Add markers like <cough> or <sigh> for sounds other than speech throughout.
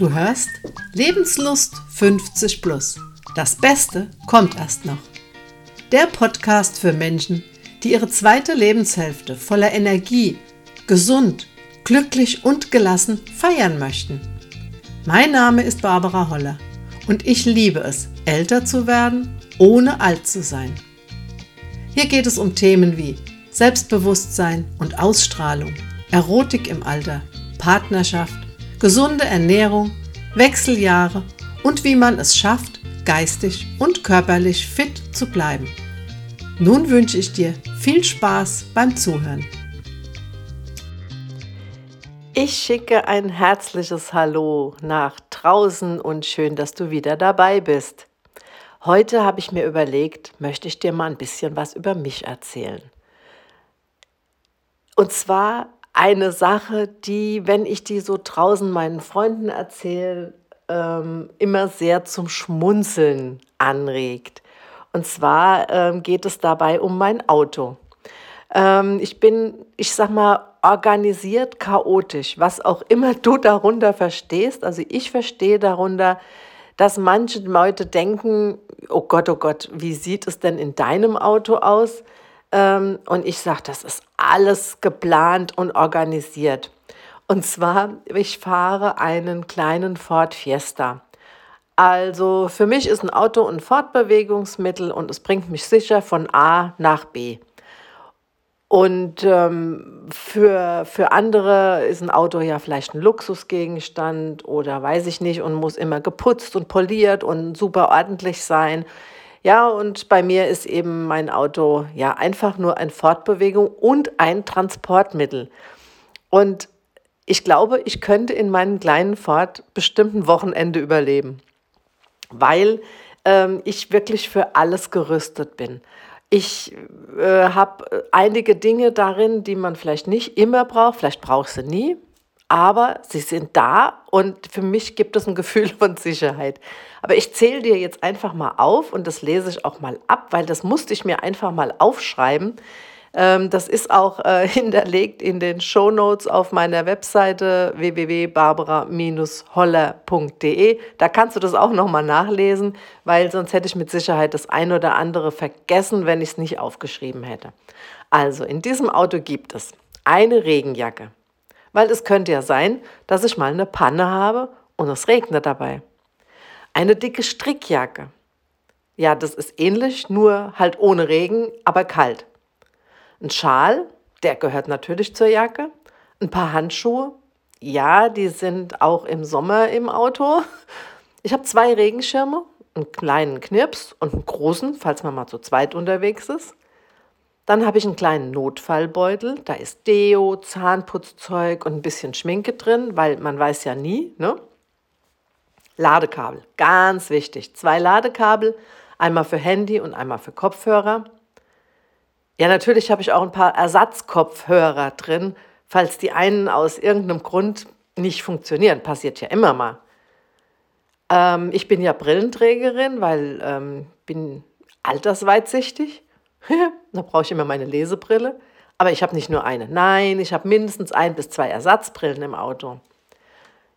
Du hörst Lebenslust 50 plus. Das Beste kommt erst noch. Der Podcast für Menschen, die ihre zweite Lebenshälfte voller Energie, gesund, glücklich und gelassen feiern möchten. Mein Name ist Barbara Holler und ich liebe es, älter zu werden, ohne alt zu sein. Hier geht es um Themen wie Selbstbewusstsein und Ausstrahlung, Erotik im Alter, Partnerschaft, gesunde Ernährung, Wechseljahre und wie man es schafft, geistig und körperlich fit zu bleiben. Nun wünsche ich dir viel Spaß beim Zuhören. Ich schicke ein herzliches Hallo nach draußen und schön, dass du wieder dabei bist. Heute habe ich mir überlegt, möchte ich dir mal ein bisschen was über mich erzählen. Und zwar eine Sache, die, wenn ich die so draußen meinen Freunden erzähle, ähm, immer sehr zum Schmunzeln anregt. Und zwar ähm, geht es dabei um mein Auto. Ähm, ich bin, ich sag mal, organisiert chaotisch, was auch immer du darunter verstehst. Also ich verstehe darunter, dass manche Leute denken, oh Gott, oh Gott, wie sieht es denn in deinem Auto aus? Ähm, und ich sage, das ist alles geplant und organisiert. Und zwar, ich fahre einen kleinen Ford Fiesta. Also für mich ist ein Auto ein Fortbewegungsmittel und es bringt mich sicher von A nach B. Und ähm, für, für andere ist ein Auto ja vielleicht ein Luxusgegenstand oder weiß ich nicht und muss immer geputzt und poliert und super ordentlich sein. Ja, und bei mir ist eben mein Auto ja einfach nur ein Fortbewegung und ein Transportmittel. Und ich glaube, ich könnte in meinem kleinen Fort bestimmt ein Wochenende überleben, weil ähm, ich wirklich für alles gerüstet bin. Ich äh, habe einige Dinge darin, die man vielleicht nicht immer braucht, vielleicht brauchst du nie, aber sie sind da und für mich gibt es ein Gefühl <laughs> von Sicherheit. Aber ich zähle dir jetzt einfach mal auf und das lese ich auch mal ab, weil das musste ich mir einfach mal aufschreiben. Ähm, das ist auch äh, <laughs> hinterlegt in den Show Notes auf meiner Webseite www.barbara-holler.de. Da kannst du das auch nochmal nachlesen, weil sonst hätte ich mit Sicherheit das ein oder andere vergessen, wenn ich es nicht aufgeschrieben hätte. Also, in diesem Auto gibt es eine Regenjacke, weil es könnte ja sein, dass ich mal eine Panne habe und es regnet dabei. Eine dicke Strickjacke. Ja, das ist ähnlich, nur halt ohne Regen, aber kalt. Ein Schal, der gehört natürlich zur Jacke. Ein paar Handschuhe, ja, die sind auch im Sommer im Auto. Ich habe zwei Regenschirme, einen kleinen Knirps und einen großen, falls man mal zu zweit unterwegs ist. Dann habe ich einen kleinen Notfallbeutel. Da ist Deo, Zahnputzzeug und ein bisschen Schminke drin, weil man weiß ja nie. Ne? Ladekabel, ganz wichtig. Zwei Ladekabel, einmal für Handy und einmal für Kopfhörer. Ja, natürlich habe ich auch ein paar Ersatzkopfhörer drin, falls die einen aus irgendeinem Grund nicht funktionieren. Passiert ja immer mal. Ähm, ich bin ja Brillenträgerin, weil ähm, bin altersweitsichtig. <laughs> da brauche ich immer meine Lesebrille. Aber ich habe nicht nur eine. Nein, ich habe mindestens ein bis zwei Ersatzbrillen im Auto.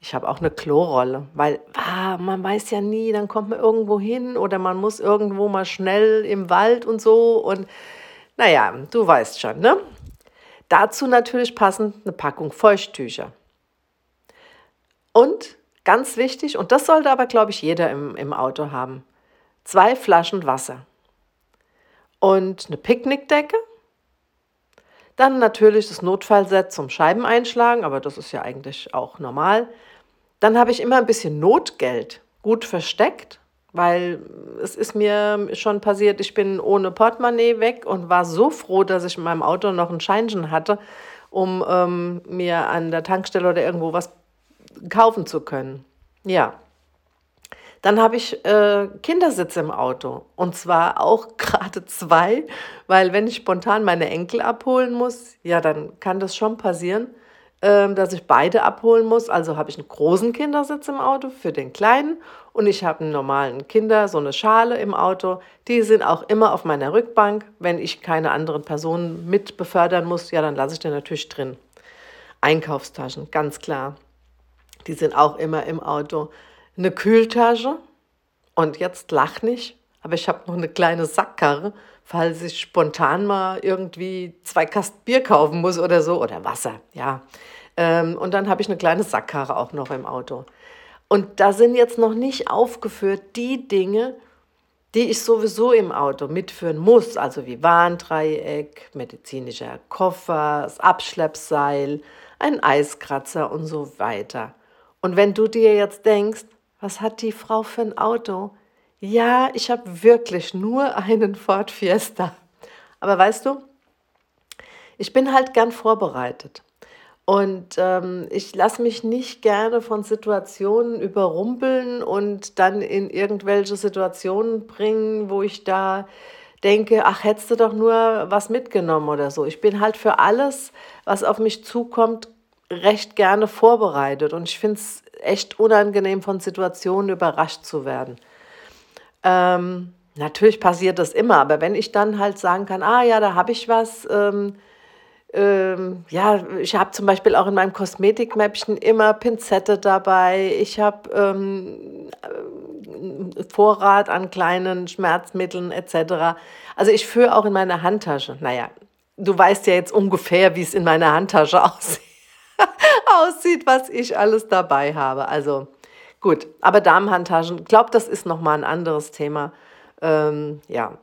Ich habe auch eine Klorolle, weil ah, man weiß ja nie, dann kommt man irgendwo hin oder man muss irgendwo mal schnell im Wald und so. Und naja, du weißt schon, ne? Dazu natürlich passend eine Packung Feuchttücher. Und ganz wichtig, und das sollte aber, glaube ich, jeder im, im Auto haben, zwei Flaschen Wasser und eine Picknickdecke. Dann natürlich das Notfallset zum Scheibeneinschlagen, aber das ist ja eigentlich auch normal. Dann habe ich immer ein bisschen Notgeld gut versteckt, weil es ist mir schon passiert, ich bin ohne Portemonnaie weg und war so froh, dass ich in meinem Auto noch ein Scheinchen hatte, um ähm, mir an der Tankstelle oder irgendwo was kaufen zu können. Ja, dann habe ich äh, Kindersitze im Auto. Und zwar auch <laughs> gerade zwei, weil wenn ich spontan meine Enkel abholen muss, ja, dann kann das schon passieren, äh, dass ich beide abholen muss. Also habe ich einen großen Kindersitz im Auto für den kleinen und ich habe einen normalen Kinder, so eine Schale im Auto. Die sind auch immer auf meiner Rückbank. Wenn ich keine anderen Personen mit befördern muss, ja, dann lasse ich den natürlich drin. Einkaufstaschen, ganz klar. die sind auch immer im Auto. Eine Kühltasche und jetzt lach nicht, aber ich habe noch eine kleine Sackkarre, falls ich spontan mal irgendwie zwei Kasten Bier kaufen muss oder so oder Wasser, ja. Ähm, und dann habe ich eine kleine Sackkarre auch noch im Auto. Und da sind jetzt noch nicht aufgeführt die Dinge, die ich sowieso im Auto mitführen muss, also wie Warndreieck, medizinischer Koffer, das Abschleppseil, ein Eiskratzer und so weiter. Und wenn du dir jetzt denkst, was hat die Frau für ein Auto? Ja, ich habe wirklich nur einen Ford Fiesta. Aber weißt du, ich bin halt gern vorbereitet. Und ähm, ich lasse mich nicht gerne von Situationen überrumpeln und dann in irgendwelche Situationen bringen, wo ich da denke, ach, hättest du doch nur was mitgenommen oder so. Ich bin halt für alles, was auf mich zukommt, recht gerne vorbereitet. Und ich finde es echt unangenehm, von Situationen überrascht zu werden. Ähm, natürlich passiert das immer, aber wenn ich dann halt sagen kann, ah ja, da habe ich was, ähm, ähm, ja, ich habe zum Beispiel auch in meinem Kosmetikmäppchen immer Pinzette dabei. Ich habe ähm, äh, Vorrat an kleinen Schmerzmitteln etc. Also ich führe auch in meiner Handtasche. Naja, du weißt ja jetzt ungefähr, wie es in meiner Handtasche <laughs> aussieht, aussieht, was ich alles dabei habe. Also gut, aber Damenhandtaschen, glaube, das ist nochmal ein anderes Thema. Ähm, ja,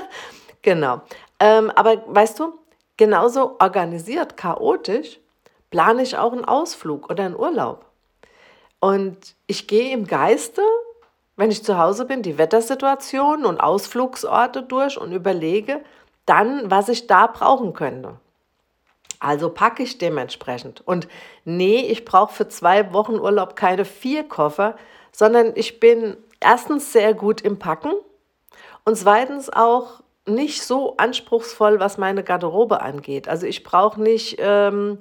<laughs> genau. Ähm, aber weißt du, Genauso organisiert, chaotisch, plane ich auch einen Ausflug oder einen Urlaub. Und ich gehe im Geiste, wenn ich zu Hause bin, die Wettersituation und Ausflugsorte durch und überlege dann, was ich da brauchen könnte. Also packe ich dementsprechend. Und nee, ich brauche für zwei Wochen Urlaub keine vier Koffer, sondern ich bin erstens sehr gut im Packen und zweitens auch nicht so anspruchsvoll, was meine Garderobe angeht. Also ich brauche nicht, ähm,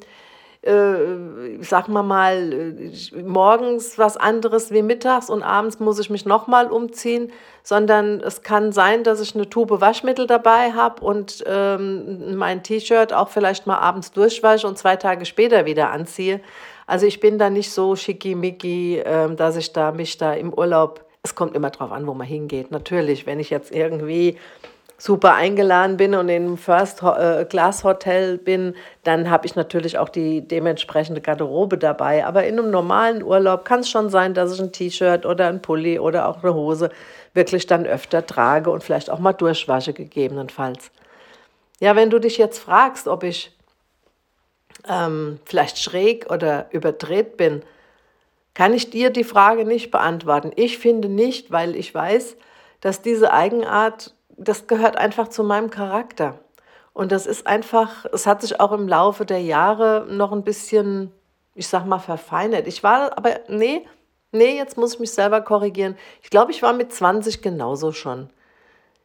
äh, sag mal mal, äh, morgens was anderes wie mittags und abends muss ich mich nochmal umziehen, sondern es kann sein, dass ich eine Tube Waschmittel dabei habe und ähm, mein T-Shirt auch vielleicht mal abends durchwasche und zwei Tage später wieder anziehe. Also ich bin da nicht so schickimicki, äh, dass ich da mich da im Urlaub, es kommt immer drauf an, wo man hingeht. Natürlich, wenn ich jetzt irgendwie super eingeladen bin und in einem First-Class-Hotel äh, bin, dann habe ich natürlich auch die dementsprechende Garderobe dabei. Aber in einem normalen Urlaub kann es schon sein, dass ich ein T-Shirt oder ein Pulli oder auch eine Hose wirklich dann öfter trage und vielleicht auch mal durchwasche gegebenenfalls. Ja, wenn du dich jetzt fragst, ob ich ähm, vielleicht schräg oder überdreht bin, kann ich dir die Frage nicht beantworten. Ich finde nicht, weil ich weiß, dass diese Eigenart das gehört einfach zu meinem Charakter. Und das ist einfach, es hat sich auch im Laufe der Jahre noch ein bisschen, ich sag mal, verfeinert. Ich war aber, nee, nee, jetzt muss ich mich selber korrigieren. Ich glaube, ich war mit 20 genauso schon.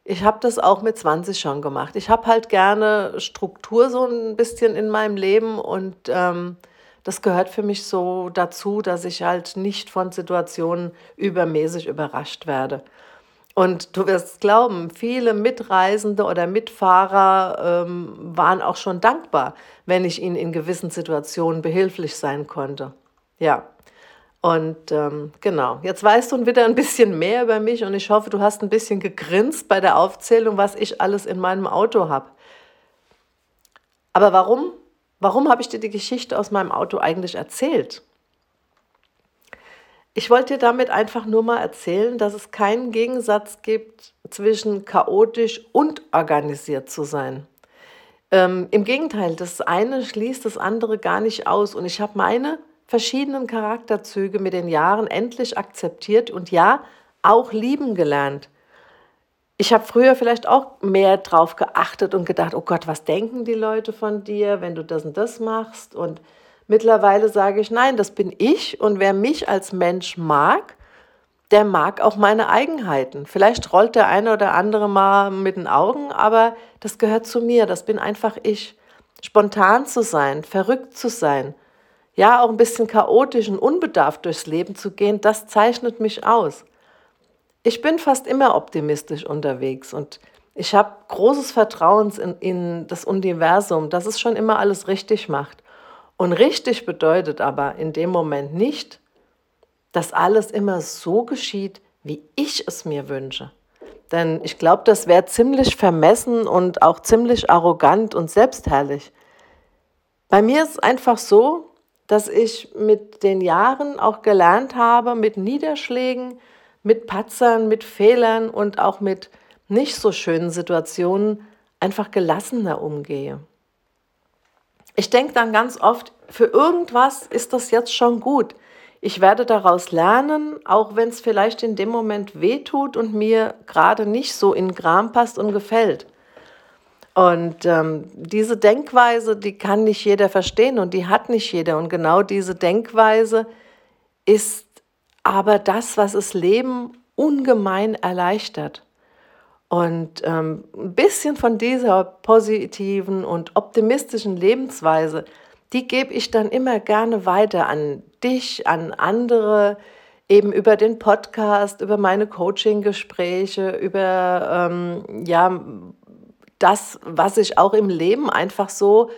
Ich habe das auch mit 20 schon gemacht. Ich habe halt gerne Struktur so ein bisschen in meinem Leben und ähm, das gehört für mich so dazu, dass ich halt nicht von Situationen übermäßig überrascht werde. Und du wirst glauben, viele Mitreisende oder Mitfahrer ähm, waren auch schon dankbar, wenn ich ihnen in gewissen Situationen behilflich sein konnte. Ja. Und ähm, genau, jetzt weißt du wieder ein bisschen mehr über mich und ich hoffe, du hast ein bisschen gegrinst bei der Aufzählung, was ich alles in meinem Auto habe. Aber warum? Warum habe ich dir die Geschichte aus meinem Auto eigentlich erzählt? Ich wollte dir damit einfach nur mal erzählen, dass es keinen Gegensatz gibt zwischen chaotisch und organisiert zu sein. Ähm, Im Gegenteil, das eine schließt das andere gar nicht aus. Und ich habe meine verschiedenen Charakterzüge mit den Jahren endlich akzeptiert und ja, auch lieben gelernt. Ich habe früher vielleicht auch mehr drauf geachtet und gedacht, oh Gott, was denken die Leute von dir, wenn du das und das machst? Und Mittlerweile sage ich, nein, das bin ich und wer mich als Mensch mag, der mag auch meine Eigenheiten. Vielleicht rollt der eine oder andere mal mit den Augen, aber das gehört zu mir, das bin einfach ich. Spontan zu sein, verrückt zu sein, ja, auch ein bisschen chaotisch und unbedarft durchs Leben zu gehen, das zeichnet mich aus. Ich bin fast immer optimistisch unterwegs und ich habe großes Vertrauen in, in das Universum, dass es schon immer alles richtig macht. Und richtig bedeutet aber in dem Moment nicht, dass alles immer so geschieht, wie ich es mir wünsche. Denn ich glaube, das wäre ziemlich vermessen und auch ziemlich arrogant und selbstherrlich. Bei mir ist es einfach so, dass ich mit den Jahren auch gelernt habe, mit Niederschlägen, mit Patzern, mit Fehlern und auch mit nicht so schönen Situationen einfach gelassener umgehe. Ich denke dann ganz oft, für irgendwas ist das jetzt schon gut. Ich werde daraus lernen, auch wenn es vielleicht in dem Moment wehtut und mir gerade nicht so in Gram passt und gefällt. Und ähm, diese Denkweise, die kann nicht jeder verstehen und die hat nicht jeder. Und genau diese Denkweise ist aber das, was das Leben ungemein erleichtert. Und ähm, ein bisschen von dieser positiven und optimistischen Lebensweise, die gebe ich dann immer gerne weiter an dich, an andere, eben über den Podcast, über meine Coaching-Gespräche, über ähm, ja, das, was ich auch im Leben einfach so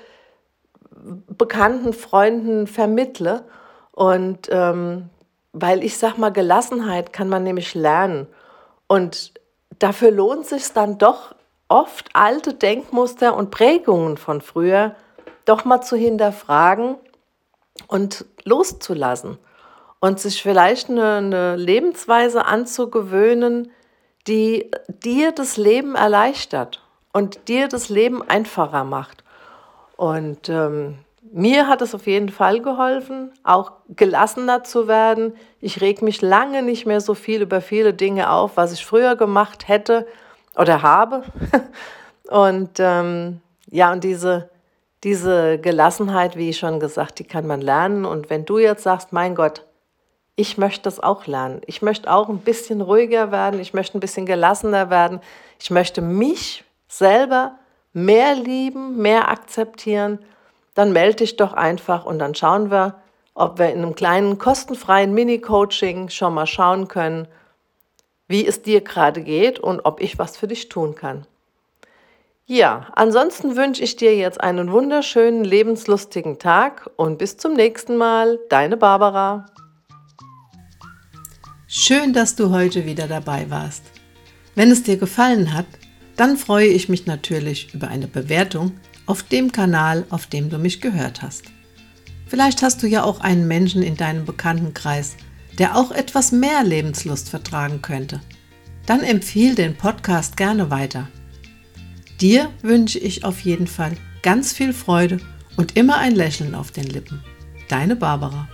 bekannten Freunden vermittle. Und ähm, weil ich sag mal, Gelassenheit kann man nämlich lernen. Und dafür lohnt sich dann doch oft alte Denkmuster und Prägungen von früher doch mal zu hinterfragen und loszulassen und sich vielleicht eine, eine Lebensweise anzugewöhnen, die dir das Leben erleichtert und dir das Leben einfacher macht. Und ähm, mir hat es auf jeden Fall geholfen, auch gelassener zu werden. Ich reg mich lange nicht mehr so viel über viele Dinge auf, was ich früher gemacht hätte oder habe. <laughs> Und ähm, ja, und diese, diese Gelassenheit, wie ich schon gesagt, die kann man lernen. Und wenn du jetzt sagst, mein Gott, ich möchte das auch lernen. Ich möchte auch ein bisschen ruhiger werden. Ich möchte ein bisschen gelassener werden. Ich möchte mich selber mehr lieben, mehr akzeptieren dann melde dich doch einfach und dann schauen wir, ob wir in einem kleinen kostenfreien Mini-Coaching schon mal schauen können, wie es dir gerade geht und ob ich was für dich tun kann. Ja, ansonsten wünsche ich dir jetzt einen wunderschönen, lebenslustigen Tag und bis zum nächsten Mal, deine Barbara. Schön, dass du heute wieder dabei warst. Wenn es dir gefallen hat, dann freue ich mich natürlich über eine Bewertung auf dem Kanal, auf dem du mich gehört hast. Vielleicht hast du ja auch einen Menschen in deinem Bekanntenkreis, der auch etwas mehr Lebenslust vertragen könnte. Dann empfiehl den Podcast gerne weiter. Dir wünsche ich auf jeden Fall ganz viel Freude und immer ein Lächeln auf den Lippen. Deine Barbara.